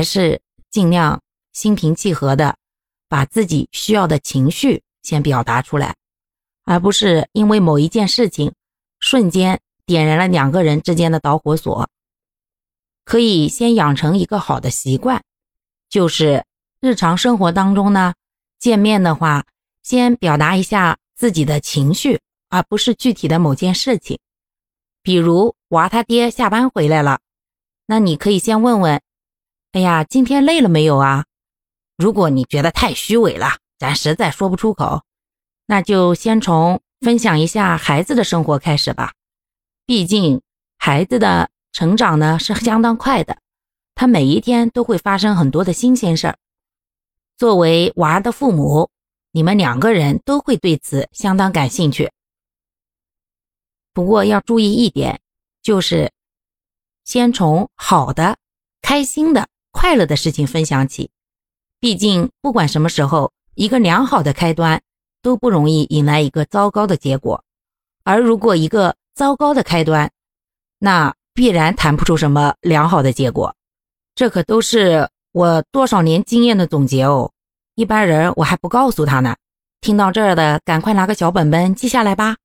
还是尽量心平气和的，把自己需要的情绪先表达出来，而不是因为某一件事情瞬间点燃了两个人之间的导火索。可以先养成一个好的习惯，就是日常生活当中呢，见面的话，先表达一下自己的情绪，而不是具体的某件事情。比如娃他爹下班回来了，那你可以先问问：“哎呀，今天累了没有啊？”如果你觉得太虚伪了，咱实在说不出口，那就先从分享一下孩子的生活开始吧。毕竟孩子的。成长呢是相当快的，他每一天都会发生很多的新鲜事儿。作为娃的父母，你们两个人都会对此相当感兴趣。不过要注意一点，就是先从好的、开心的、快乐的事情分享起。毕竟不管什么时候，一个良好的开端都不容易引来一个糟糕的结果。而如果一个糟糕的开端，那。必然谈不出什么良好的结果，这可都是我多少年经验的总结哦。一般人我还不告诉他呢。听到这儿的，赶快拿个小本本记下来吧。